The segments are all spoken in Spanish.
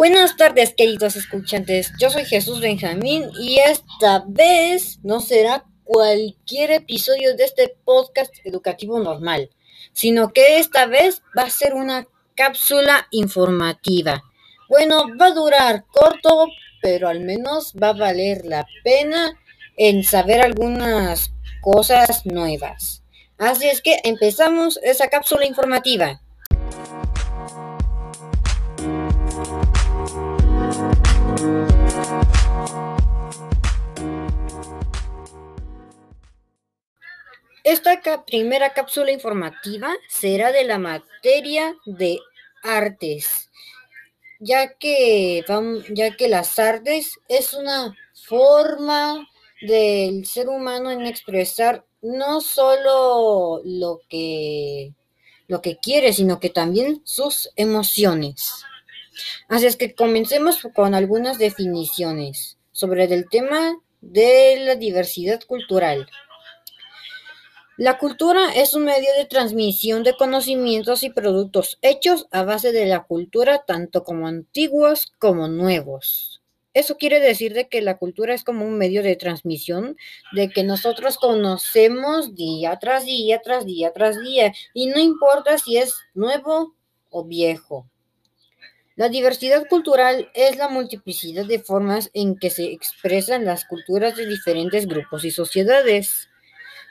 Buenas tardes, queridos escuchantes. Yo soy Jesús Benjamín y esta vez no será cualquier episodio de este podcast educativo normal, sino que esta vez va a ser una cápsula informativa. Bueno, va a durar corto, pero al menos va a valer la pena en saber algunas cosas nuevas. Así es que empezamos esa cápsula informativa. Esta primera cápsula informativa será de la materia de artes, ya que, ya que las artes es una forma del ser humano en expresar no solo lo que, lo que quiere, sino que también sus emociones. Así es que comencemos con algunas definiciones sobre el tema de la diversidad cultural. La cultura es un medio de transmisión de conocimientos y productos hechos a base de la cultura, tanto como antiguos como nuevos. Eso quiere decir de que la cultura es como un medio de transmisión de que nosotros conocemos día tras día, tras día, tras día, y no importa si es nuevo o viejo. La diversidad cultural es la multiplicidad de formas en que se expresan las culturas de diferentes grupos y sociedades.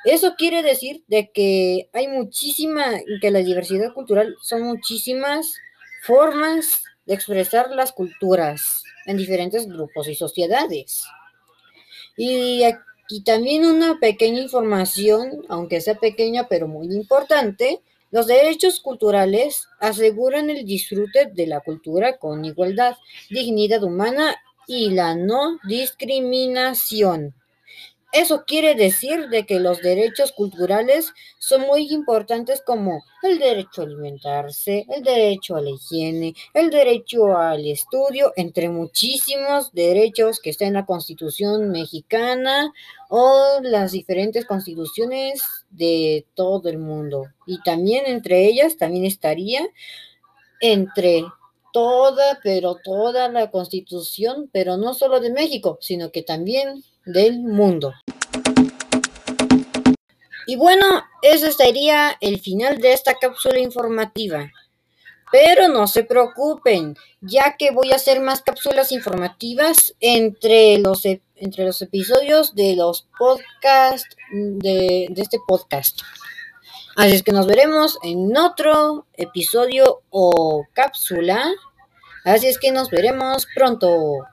Eso quiere decir de que hay muchísima, que la diversidad cultural son muchísimas formas de expresar las culturas en diferentes grupos y sociedades. Y aquí también una pequeña información, aunque sea pequeña pero muy importante, los derechos culturales aseguran el disfrute de la cultura con igualdad, dignidad humana y la no discriminación. Eso quiere decir de que los derechos culturales son muy importantes como el derecho a alimentarse, el derecho a la higiene, el derecho al estudio, entre muchísimos derechos que están en la Constitución mexicana o las diferentes constituciones de todo el mundo. Y también entre ellas también estaría entre toda, pero toda la constitución, pero no solo de México, sino que también del mundo. Y bueno, ese sería el final de esta cápsula informativa. Pero no se preocupen, ya que voy a hacer más cápsulas informativas entre los, entre los episodios de los podcasts de, de este podcast. Así es que nos veremos en otro episodio o cápsula. Así es que nos veremos pronto.